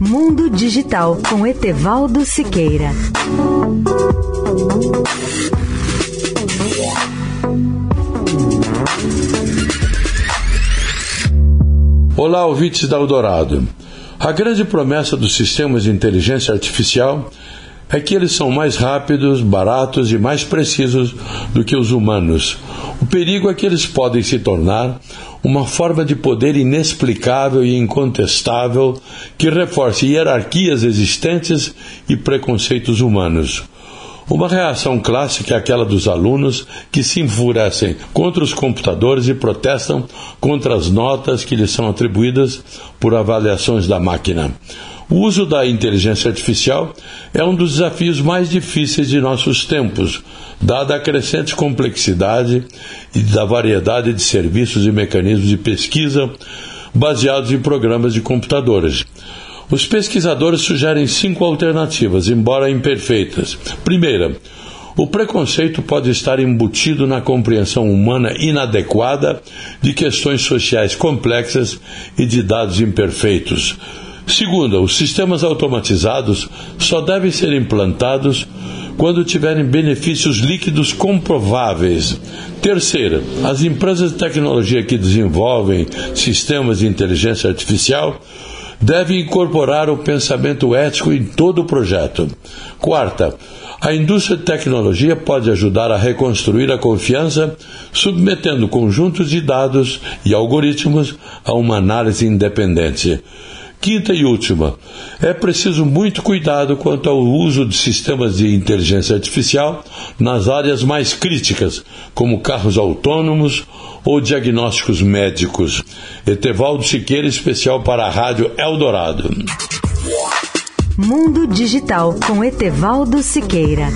Mundo Digital com Etevaldo Siqueira. Olá, ouvintes da Eldorado. A grande promessa dos sistemas de inteligência artificial é que eles são mais rápidos, baratos e mais precisos do que os humanos. O perigo é que eles podem se tornar uma forma de poder inexplicável e incontestável que reforce hierarquias existentes e preconceitos humanos. Uma reação clássica é aquela dos alunos que se enfurecem contra os computadores e protestam contra as notas que lhes são atribuídas por avaliações da máquina. O uso da inteligência artificial é um dos desafios mais difíceis de nossos tempos, dada a crescente complexidade e da variedade de serviços e mecanismos de pesquisa baseados em programas de computadores. Os pesquisadores sugerem cinco alternativas, embora imperfeitas. Primeira, o preconceito pode estar embutido na compreensão humana inadequada de questões sociais complexas e de dados imperfeitos. Segunda, os sistemas automatizados só devem ser implantados quando tiverem benefícios líquidos comprováveis. Terceira, as empresas de tecnologia que desenvolvem sistemas de inteligência artificial devem incorporar o pensamento ético em todo o projeto. Quarta, a indústria de tecnologia pode ajudar a reconstruir a confiança, submetendo conjuntos de dados e algoritmos a uma análise independente. Quinta e última, é preciso muito cuidado quanto ao uso de sistemas de inteligência artificial nas áreas mais críticas, como carros autônomos ou diagnósticos médicos. Etevaldo Siqueira, especial para a Rádio Eldorado. Mundo Digital com Etevaldo Siqueira.